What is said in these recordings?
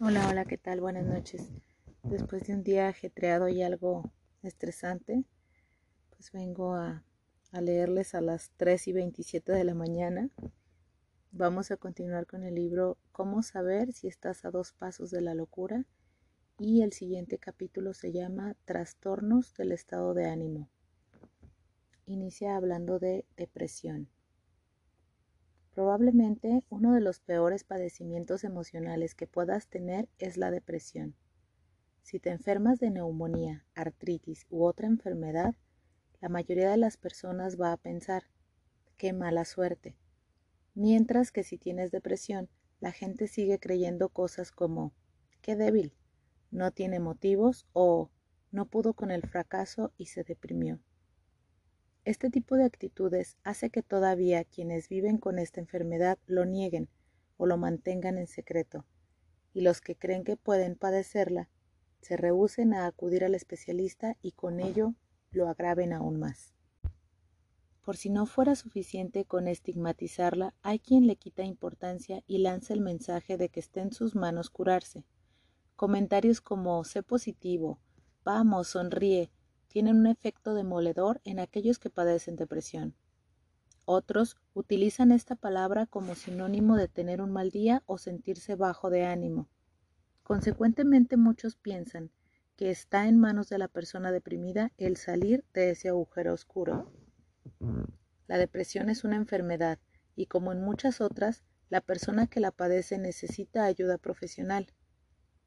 Hola, hola, ¿qué tal? Buenas noches. Después de un día ajetreado y algo estresante, pues vengo a, leerles a las 3 y 27 de la mañana. Vamos a continuar con el libro Cómo saber si estás a dos pasos de la locura y el siguiente capítulo se llama Trastornos del estado de ánimo. Inicia hablando de depresión. Probablemente uno de los peores padecimientos emocionales que puedas tener es la depresión. Si te enfermas de neumonía, artritis u otra enfermedad, la mayoría de las personas va a pensar, qué mala suerte. Mientras que si tienes depresión, la gente sigue creyendo cosas como, qué débil, no tiene motivos o no pudo con el fracaso y se deprimió. Este tipo de actitudes hace que todavía quienes viven con esta enfermedad lo nieguen o lo mantengan en secreto, y los que creen que pueden padecerla se rehúsen a acudir al especialista y con ello lo agraven aún más. Por si no fuera suficiente con estigmatizarla, hay quien le quita importancia y lanza el mensaje de que está en sus manos curarse. Comentarios como sé positivo, vamos, sonríe, tienen un efecto demoledor en aquellos que padecen depresión. Otros utilizan esta palabra como sinónimo de tener un mal día o sentirse bajo de ánimo. Consecuentemente muchos piensan que está en manos de la persona deprimida el salir de ese agujero oscuro. La depresión es una enfermedad y como en muchas otras, la persona que la padece necesita ayuda profesional.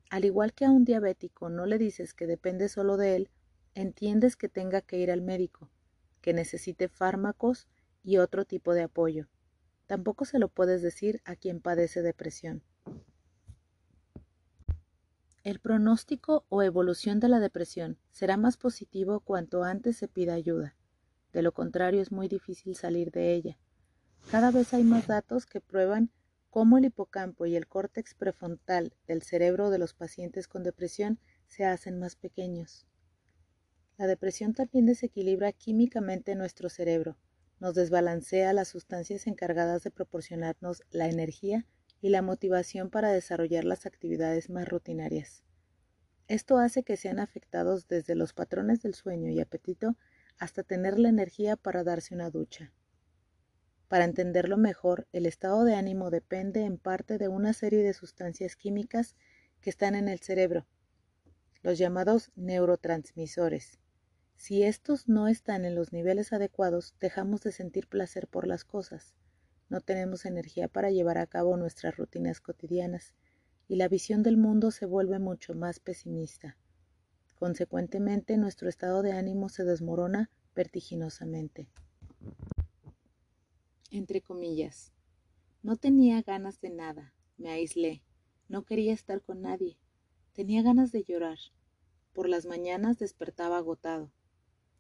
Al igual que a un diabético no le dices que depende solo de él, entiendes que tenga que ir al médico, que necesite fármacos y otro tipo de apoyo. Tampoco se lo puedes decir a quien padece depresión. El pronóstico o evolución de la depresión será más positivo cuanto antes se pida ayuda. De lo contrario es muy difícil salir de ella. Cada vez hay más datos que prueban cómo el hipocampo y el córtex prefrontal del cerebro de los pacientes con depresión se hacen más pequeños. La depresión también desequilibra químicamente nuestro cerebro, nos desbalancea las sustancias encargadas de proporcionarnos la energía y la motivación para desarrollar las actividades más rutinarias. Esto hace que sean afectados desde los patrones del sueño y apetito hasta tener la energía para darse una ducha. Para entenderlo mejor, el estado de ánimo depende en parte de una serie de sustancias químicas que están en el cerebro, los llamados neurotransmisores, si estos no están en los niveles adecuados, dejamos de sentir placer por las cosas, no tenemos energía para llevar a cabo nuestras rutinas cotidianas y la visión del mundo se vuelve mucho más pesimista. Consecuentemente, nuestro estado de ánimo se desmorona vertiginosamente. Entre comillas, no tenía ganas de nada, me aislé, no quería estar con nadie, tenía ganas de llorar. Por las mañanas despertaba agotado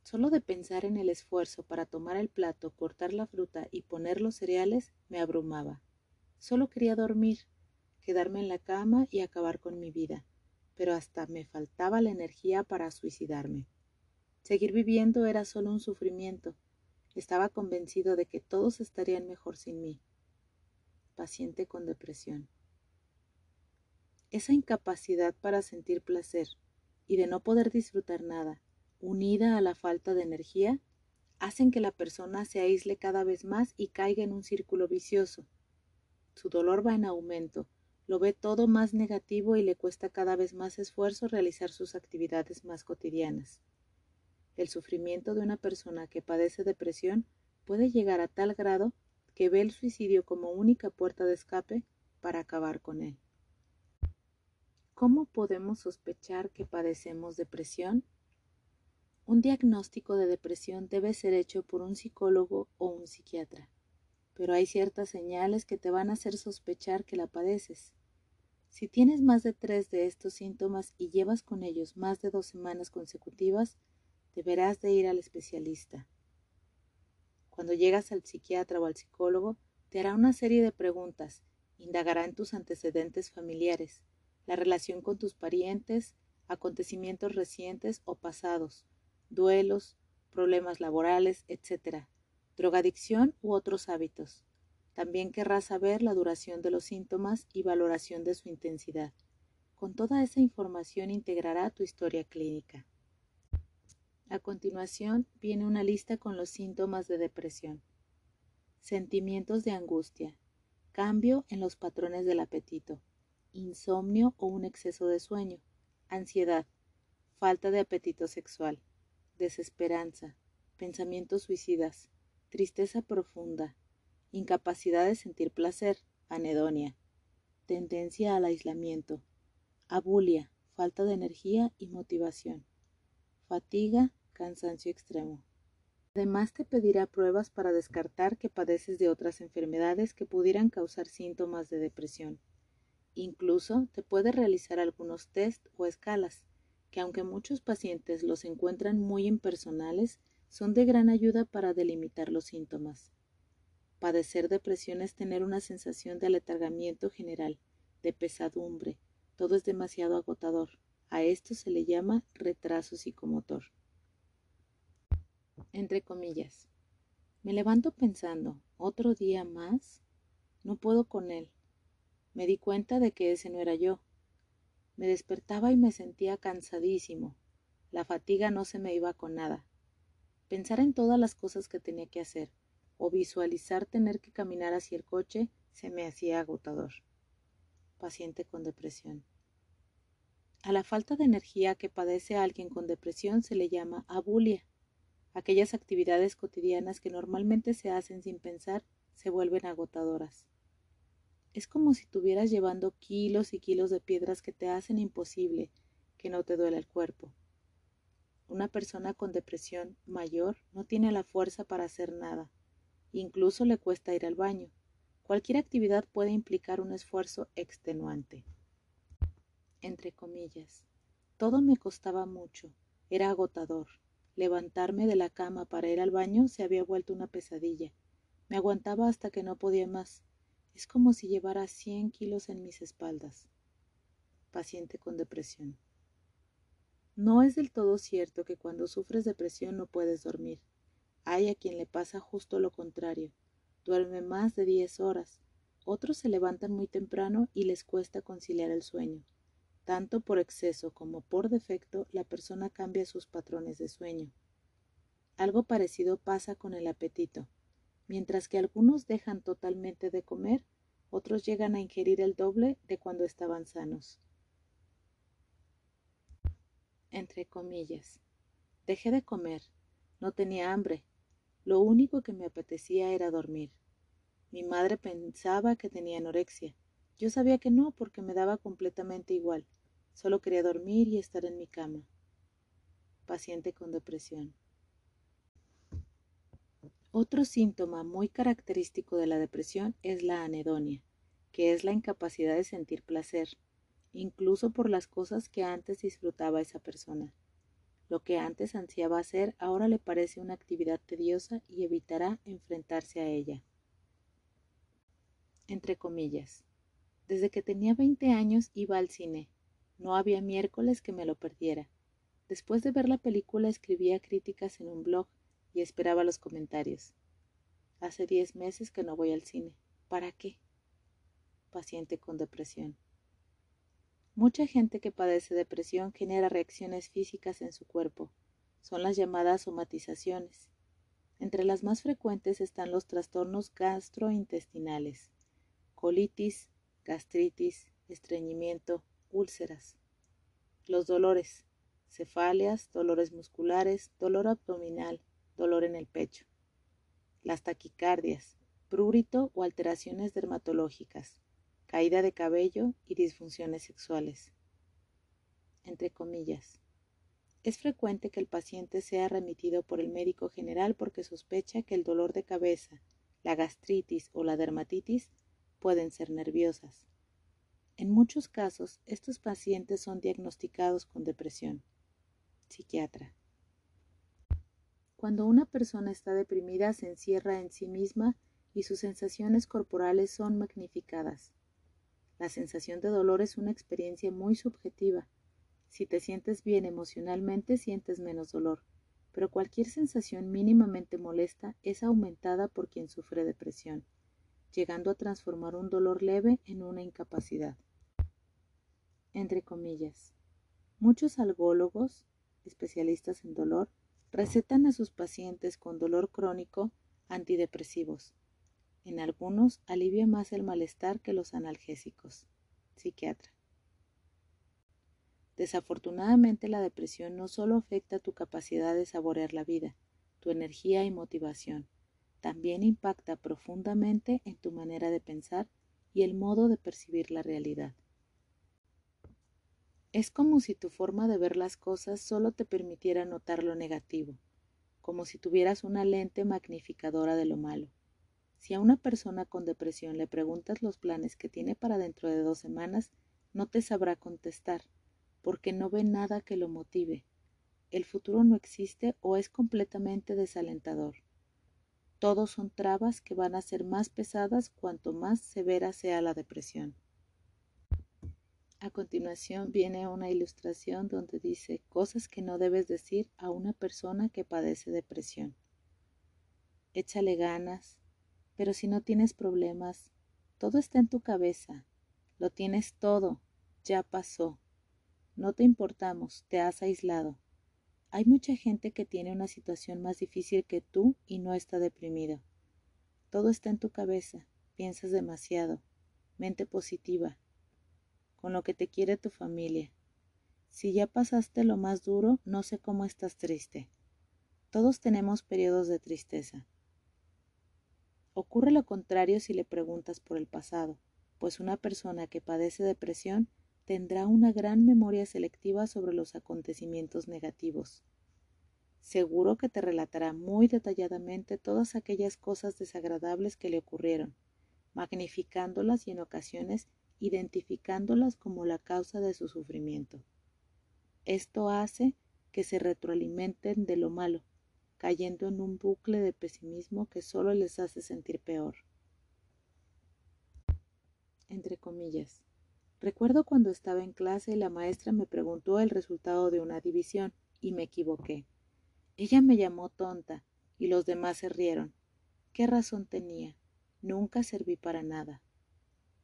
Solo de pensar en el esfuerzo para tomar el plato, cortar la fruta y poner los cereales me abrumaba. Solo quería dormir, quedarme en la cama y acabar con mi vida, pero hasta me faltaba la energía para suicidarme. Seguir viviendo era solo un sufrimiento. Estaba convencido de que todos estarían mejor sin mí. Paciente con depresión. Esa incapacidad para sentir placer y de no poder disfrutar nada unida a la falta de energía, hacen que la persona se aísle cada vez más y caiga en un círculo vicioso. Su dolor va en aumento, lo ve todo más negativo y le cuesta cada vez más esfuerzo realizar sus actividades más cotidianas. El sufrimiento de una persona que padece depresión puede llegar a tal grado que ve el suicidio como única puerta de escape para acabar con él. ¿Cómo podemos sospechar que padecemos depresión? Un diagnóstico de depresión debe ser hecho por un psicólogo o un psiquiatra, pero hay ciertas señales que te van a hacer sospechar que la padeces. Si tienes más de tres de estos síntomas y llevas con ellos más de dos semanas consecutivas, deberás de ir al especialista. Cuando llegas al psiquiatra o al psicólogo, te hará una serie de preguntas, indagará en tus antecedentes familiares, la relación con tus parientes, acontecimientos recientes o pasados, duelos, problemas laborales, etc., drogadicción u otros hábitos. También querrá saber la duración de los síntomas y valoración de su intensidad. Con toda esa información integrará tu historia clínica. A continuación viene una lista con los síntomas de depresión. Sentimientos de angustia, cambio en los patrones del apetito, insomnio o un exceso de sueño, ansiedad, falta de apetito sexual, desesperanza, pensamientos suicidas, tristeza profunda, incapacidad de sentir placer, anedonia, tendencia al aislamiento, abulia, falta de energía y motivación, fatiga, cansancio extremo. Además te pedirá pruebas para descartar que padeces de otras enfermedades que pudieran causar síntomas de depresión. Incluso te puede realizar algunos test o escalas, que aunque muchos pacientes los encuentran muy impersonales, son de gran ayuda para delimitar los síntomas. Padecer depresión es tener una sensación de aletargamiento general, de pesadumbre, todo es demasiado agotador. A esto se le llama retraso psicomotor. Entre comillas. Me levanto pensando, ¿otro día más? No puedo con él. Me di cuenta de que ese no era yo. Me despertaba y me sentía cansadísimo. La fatiga no se me iba con nada. Pensar en todas las cosas que tenía que hacer o visualizar tener que caminar hacia el coche se me hacía agotador. Paciente con depresión. A la falta de energía que padece alguien con depresión se le llama abulia. Aquellas actividades cotidianas que normalmente se hacen sin pensar se vuelven agotadoras. Es como si estuvieras llevando kilos y kilos de piedras que te hacen imposible que no te duele el cuerpo. Una persona con depresión mayor no tiene la fuerza para hacer nada. Incluso le cuesta ir al baño. Cualquier actividad puede implicar un esfuerzo extenuante entre comillas. Todo me costaba mucho, era agotador. Levantarme de la cama para ir al baño se había vuelto una pesadilla. Me aguantaba hasta que no podía más. Es como si llevara cien kilos en mis espaldas. Paciente con depresión. No es del todo cierto que cuando sufres depresión no puedes dormir. Hay a quien le pasa justo lo contrario. Duerme más de diez horas. Otros se levantan muy temprano y les cuesta conciliar el sueño. Tanto por exceso como por defecto, la persona cambia sus patrones de sueño. Algo parecido pasa con el apetito. Mientras que algunos dejan totalmente de comer, otros llegan a ingerir el doble de cuando estaban sanos. Entre comillas. Dejé de comer. No tenía hambre. Lo único que me apetecía era dormir. Mi madre pensaba que tenía anorexia, yo sabía que no, porque me daba completamente igual. Solo quería dormir y estar en mi cama. Paciente con depresión. Otro síntoma muy característico de la depresión es la anedonia, que es la incapacidad de sentir placer, incluso por las cosas que antes disfrutaba esa persona. Lo que antes ansiaba hacer ahora le parece una actividad tediosa y evitará enfrentarse a ella. Entre comillas. Desde que tenía 20 años iba al cine. No había miércoles que me lo perdiera. Después de ver la película escribía críticas en un blog y esperaba los comentarios. Hace diez meses que no voy al cine. ¿Para qué? Paciente con depresión. Mucha gente que padece depresión genera reacciones físicas en su cuerpo. Son las llamadas somatizaciones. Entre las más frecuentes están los trastornos gastrointestinales, colitis, gastritis, estreñimiento, úlceras. Los dolores, cefaleas, dolores musculares, dolor abdominal, dolor en el pecho. Las taquicardias, prurito o alteraciones dermatológicas, caída de cabello y disfunciones sexuales. Entre comillas. Es frecuente que el paciente sea remitido por el médico general porque sospecha que el dolor de cabeza, la gastritis o la dermatitis pueden ser nerviosas. En muchos casos, estos pacientes son diagnosticados con depresión. Psiquiatra. Cuando una persona está deprimida, se encierra en sí misma y sus sensaciones corporales son magnificadas. La sensación de dolor es una experiencia muy subjetiva. Si te sientes bien emocionalmente, sientes menos dolor, pero cualquier sensación mínimamente molesta es aumentada por quien sufre depresión llegando a transformar un dolor leve en una incapacidad. entre comillas. Muchos algólogos, especialistas en dolor, recetan a sus pacientes con dolor crónico antidepresivos. En algunos alivia más el malestar que los analgésicos. Psiquiatra. Desafortunadamente la depresión no solo afecta tu capacidad de saborear la vida, tu energía y motivación, también impacta profundamente en tu manera de pensar y el modo de percibir la realidad. Es como si tu forma de ver las cosas solo te permitiera notar lo negativo, como si tuvieras una lente magnificadora de lo malo. Si a una persona con depresión le preguntas los planes que tiene para dentro de dos semanas, no te sabrá contestar, porque no ve nada que lo motive. El futuro no existe o es completamente desalentador. Todos son trabas que van a ser más pesadas cuanto más severa sea la depresión. A continuación viene una ilustración donde dice cosas que no debes decir a una persona que padece depresión. Échale ganas, pero si no tienes problemas, todo está en tu cabeza, lo tienes todo, ya pasó. No te importamos, te has aislado. Hay mucha gente que tiene una situación más difícil que tú y no está deprimido. Todo está en tu cabeza, piensas demasiado, mente positiva, con lo que te quiere tu familia. Si ya pasaste lo más duro, no sé cómo estás triste. Todos tenemos periodos de tristeza. Ocurre lo contrario si le preguntas por el pasado, pues una persona que padece depresión tendrá una gran memoria selectiva sobre los acontecimientos negativos. Seguro que te relatará muy detalladamente todas aquellas cosas desagradables que le ocurrieron, magnificándolas y en ocasiones identificándolas como la causa de su sufrimiento. Esto hace que se retroalimenten de lo malo, cayendo en un bucle de pesimismo que solo les hace sentir peor. Entre comillas. Recuerdo cuando estaba en clase y la maestra me preguntó el resultado de una división y me equivoqué. Ella me llamó tonta y los demás se rieron. ¿Qué razón tenía? Nunca serví para nada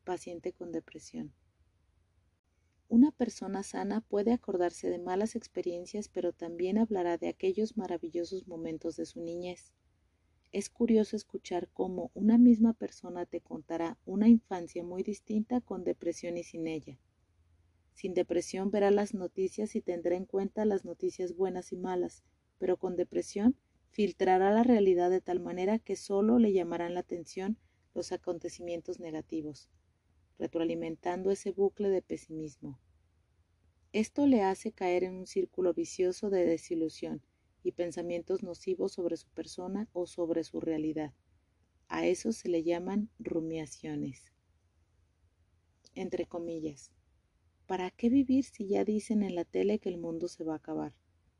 paciente con depresión. Una persona sana puede acordarse de malas experiencias, pero también hablará de aquellos maravillosos momentos de su niñez. Es curioso escuchar cómo una misma persona te contará una infancia muy distinta con depresión y sin ella. Sin depresión verá las noticias y tendrá en cuenta las noticias buenas y malas, pero con depresión filtrará la realidad de tal manera que solo le llamarán la atención los acontecimientos negativos retroalimentando ese bucle de pesimismo. Esto le hace caer en un círculo vicioso de desilusión y pensamientos nocivos sobre su persona o sobre su realidad. A eso se le llaman rumiaciones. Entre comillas. ¿Para qué vivir si ya dicen en la tele que el mundo se va a acabar?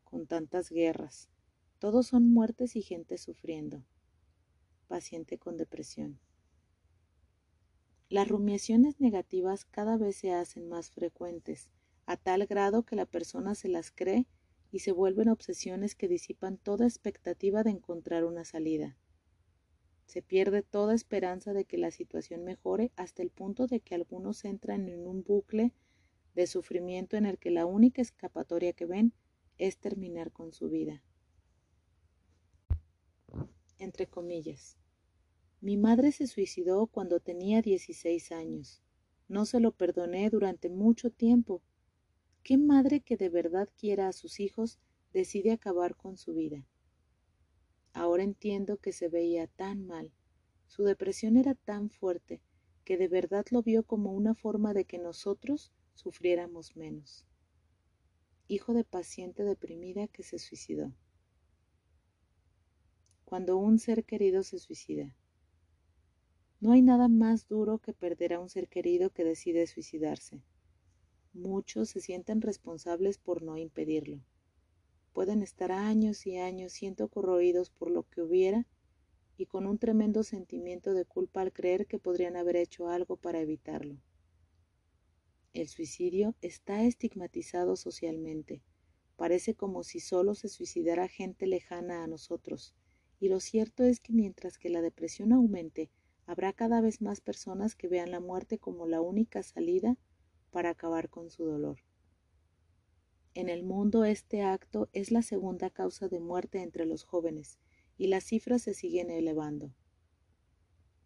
Con tantas guerras. Todos son muertes y gente sufriendo. Paciente con depresión. Las rumiaciones negativas cada vez se hacen más frecuentes, a tal grado que la persona se las cree y se vuelven obsesiones que disipan toda expectativa de encontrar una salida. Se pierde toda esperanza de que la situación mejore hasta el punto de que algunos entran en un bucle de sufrimiento en el que la única escapatoria que ven es terminar con su vida. Entre comillas. Mi madre se suicidó cuando tenía 16 años. No se lo perdoné durante mucho tiempo. ¿Qué madre que de verdad quiera a sus hijos decide acabar con su vida? Ahora entiendo que se veía tan mal. Su depresión era tan fuerte que de verdad lo vio como una forma de que nosotros sufriéramos menos. Hijo de paciente deprimida que se suicidó. Cuando un ser querido se suicida. No hay nada más duro que perder a un ser querido que decide suicidarse. Muchos se sienten responsables por no impedirlo. Pueden estar años y años siendo corroídos por lo que hubiera y con un tremendo sentimiento de culpa al creer que podrían haber hecho algo para evitarlo. El suicidio está estigmatizado socialmente. Parece como si solo se suicidara gente lejana a nosotros, y lo cierto es que mientras que la depresión aumente, habrá cada vez más personas que vean la muerte como la única salida para acabar con su dolor. En el mundo este acto es la segunda causa de muerte entre los jóvenes y las cifras se siguen elevando.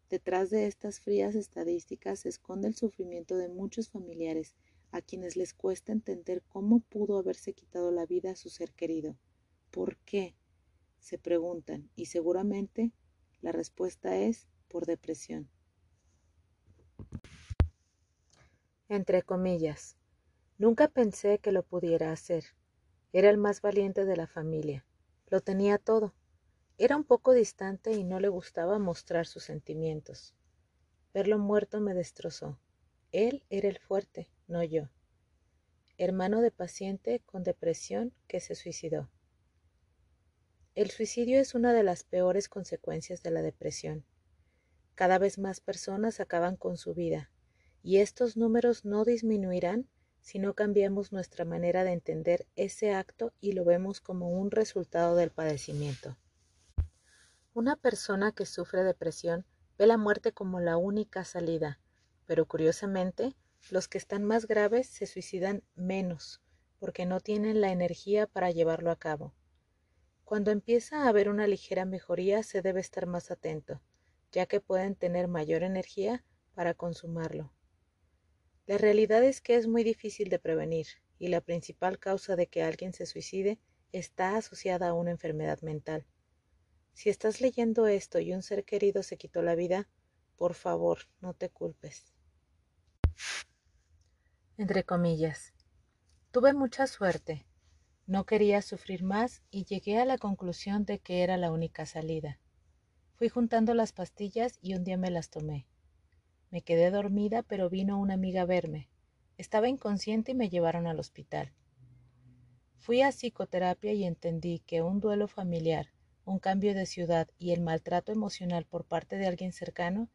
Detrás de estas frías estadísticas se esconde el sufrimiento de muchos familiares a quienes les cuesta entender cómo pudo haberse quitado la vida a su ser querido. ¿Por qué? se preguntan y seguramente la respuesta es por depresión. Entre comillas, nunca pensé que lo pudiera hacer. Era el más valiente de la familia. Lo tenía todo. Era un poco distante y no le gustaba mostrar sus sentimientos. Verlo muerto me destrozó. Él era el fuerte, no yo. Hermano de paciente con depresión que se suicidó. El suicidio es una de las peores consecuencias de la depresión. Cada vez más personas acaban con su vida, y estos números no disminuirán si no cambiamos nuestra manera de entender ese acto y lo vemos como un resultado del padecimiento. Una persona que sufre depresión ve la muerte como la única salida, pero curiosamente, los que están más graves se suicidan menos, porque no tienen la energía para llevarlo a cabo. Cuando empieza a haber una ligera mejoría se debe estar más atento, ya que pueden tener mayor energía para consumarlo. La realidad es que es muy difícil de prevenir y la principal causa de que alguien se suicide está asociada a una enfermedad mental. Si estás leyendo esto y un ser querido se quitó la vida, por favor, no te culpes. Entre comillas. Tuve mucha suerte. No quería sufrir más y llegué a la conclusión de que era la única salida. Fui juntando las pastillas y un día me las tomé. Me quedé dormida, pero vino una amiga a verme. Estaba inconsciente y me llevaron al hospital. Fui a psicoterapia y entendí que un duelo familiar, un cambio de ciudad y el maltrato emocional por parte de alguien cercano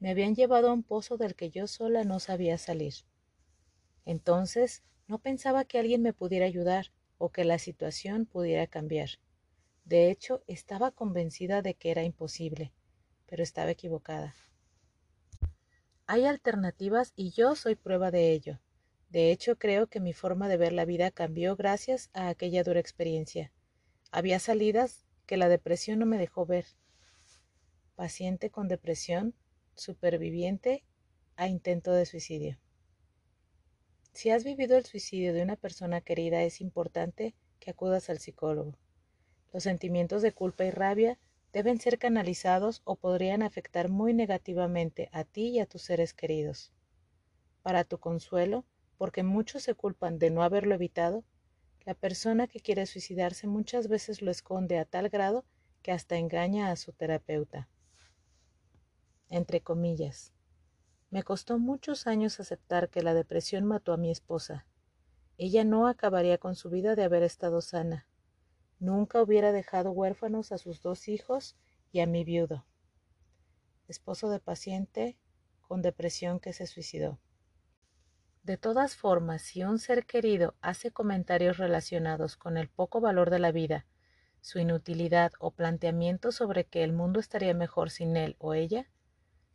me habían llevado a un pozo del que yo sola no sabía salir. Entonces no pensaba que alguien me pudiera ayudar o que la situación pudiera cambiar. De hecho, estaba convencida de que era imposible, pero estaba equivocada. Hay alternativas y yo soy prueba de ello. De hecho, creo que mi forma de ver la vida cambió gracias a aquella dura experiencia. Había salidas que la depresión no me dejó ver. Paciente con depresión, superviviente a intento de suicidio. Si has vivido el suicidio de una persona querida, es importante que acudas al psicólogo. Los sentimientos de culpa y rabia deben ser canalizados o podrían afectar muy negativamente a ti y a tus seres queridos. Para tu consuelo, porque muchos se culpan de no haberlo evitado, la persona que quiere suicidarse muchas veces lo esconde a tal grado que hasta engaña a su terapeuta. Entre comillas. Me costó muchos años aceptar que la depresión mató a mi esposa. Ella no acabaría con su vida de haber estado sana. Nunca hubiera dejado huérfanos a sus dos hijos y a mi viudo, esposo de paciente con depresión que se suicidó. De todas formas, si un ser querido hace comentarios relacionados con el poco valor de la vida, su inutilidad o planteamientos sobre que el mundo estaría mejor sin él o ella,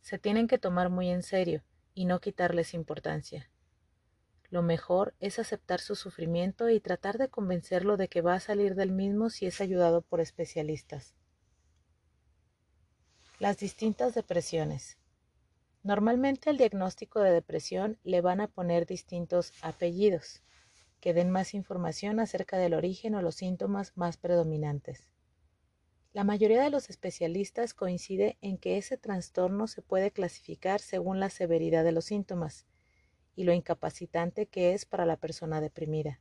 se tienen que tomar muy en serio y no quitarles importancia. Lo mejor es aceptar su sufrimiento y tratar de convencerlo de que va a salir del mismo si es ayudado por especialistas. Las distintas depresiones. Normalmente al diagnóstico de depresión le van a poner distintos apellidos que den más información acerca del origen o los síntomas más predominantes. La mayoría de los especialistas coincide en que ese trastorno se puede clasificar según la severidad de los síntomas y lo incapacitante que es para la persona deprimida.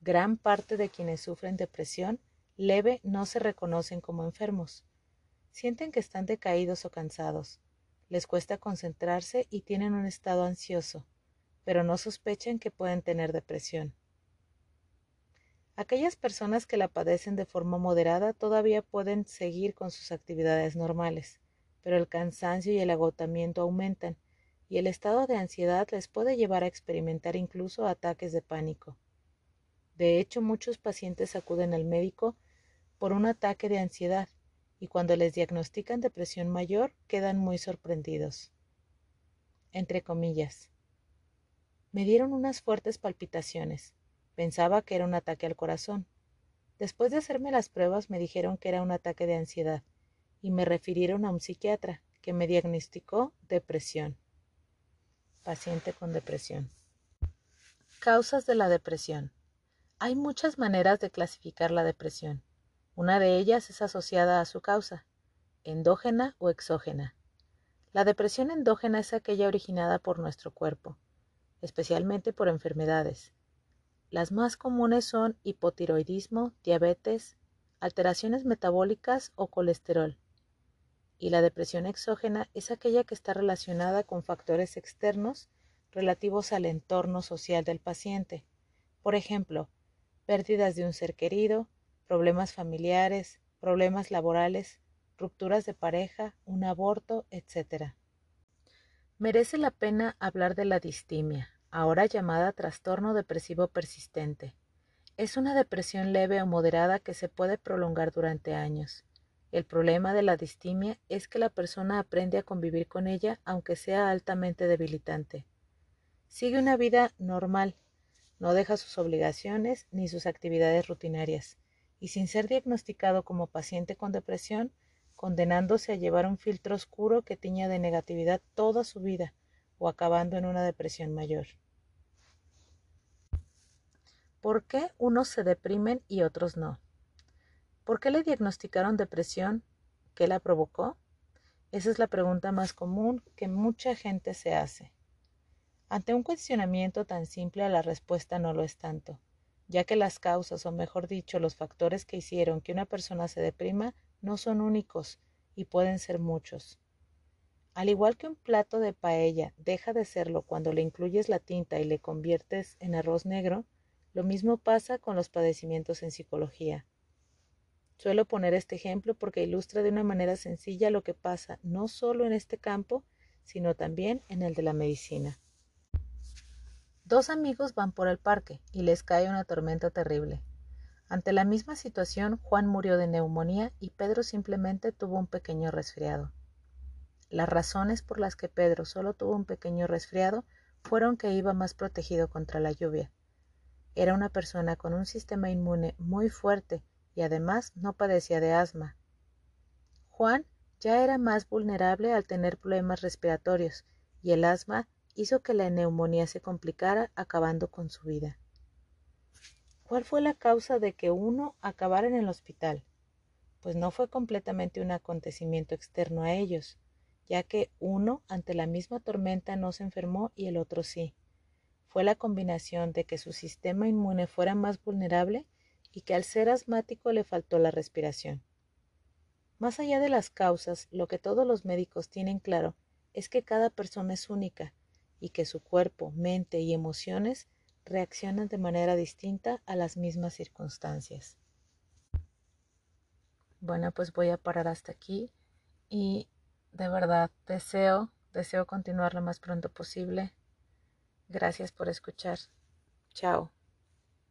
Gran parte de quienes sufren depresión leve no se reconocen como enfermos. Sienten que están decaídos o cansados. Les cuesta concentrarse y tienen un estado ansioso, pero no sospechan que pueden tener depresión. Aquellas personas que la padecen de forma moderada todavía pueden seguir con sus actividades normales, pero el cansancio y el agotamiento aumentan y el estado de ansiedad les puede llevar a experimentar incluso ataques de pánico. De hecho, muchos pacientes acuden al médico por un ataque de ansiedad y cuando les diagnostican depresión mayor quedan muy sorprendidos. Entre comillas. Me dieron unas fuertes palpitaciones. Pensaba que era un ataque al corazón. Después de hacerme las pruebas me dijeron que era un ataque de ansiedad y me refirieron a un psiquiatra que me diagnosticó depresión. Paciente con depresión. Causas de la depresión. Hay muchas maneras de clasificar la depresión. Una de ellas es asociada a su causa, endógena o exógena. La depresión endógena es aquella originada por nuestro cuerpo, especialmente por enfermedades. Las más comunes son hipotiroidismo, diabetes, alteraciones metabólicas o colesterol. Y la depresión exógena es aquella que está relacionada con factores externos relativos al entorno social del paciente. Por ejemplo, pérdidas de un ser querido, problemas familiares, problemas laborales, rupturas de pareja, un aborto, etc. Merece la pena hablar de la distimia, ahora llamada trastorno depresivo persistente. Es una depresión leve o moderada que se puede prolongar durante años. El problema de la distimia es que la persona aprende a convivir con ella aunque sea altamente debilitante. Sigue una vida normal, no deja sus obligaciones ni sus actividades rutinarias, y sin ser diagnosticado como paciente con depresión, condenándose a llevar un filtro oscuro que tiña de negatividad toda su vida o acabando en una depresión mayor. ¿Por qué unos se deprimen y otros no? ¿Por qué le diagnosticaron depresión? ¿Qué la provocó? Esa es la pregunta más común que mucha gente se hace. Ante un cuestionamiento tan simple la respuesta no lo es tanto, ya que las causas, o mejor dicho, los factores que hicieron que una persona se deprima, no son únicos y pueden ser muchos. Al igual que un plato de paella deja de serlo cuando le incluyes la tinta y le conviertes en arroz negro, lo mismo pasa con los padecimientos en psicología. Suelo poner este ejemplo porque ilustra de una manera sencilla lo que pasa no solo en este campo, sino también en el de la medicina. Dos amigos van por el parque y les cae una tormenta terrible. Ante la misma situación, Juan murió de neumonía y Pedro simplemente tuvo un pequeño resfriado. Las razones por las que Pedro solo tuvo un pequeño resfriado fueron que iba más protegido contra la lluvia. Era una persona con un sistema inmune muy fuerte y además no padecía de asma. Juan ya era más vulnerable al tener problemas respiratorios y el asma hizo que la neumonía se complicara acabando con su vida. ¿Cuál fue la causa de que uno acabara en el hospital? Pues no fue completamente un acontecimiento externo a ellos, ya que uno ante la misma tormenta no se enfermó y el otro sí. Fue la combinación de que su sistema inmune fuera más vulnerable y que al ser asmático le faltó la respiración. Más allá de las causas, lo que todos los médicos tienen claro es que cada persona es única y que su cuerpo, mente y emociones reaccionan de manera distinta a las mismas circunstancias. Bueno, pues voy a parar hasta aquí y de verdad deseo, deseo continuar lo más pronto posible. Gracias por escuchar. Chao.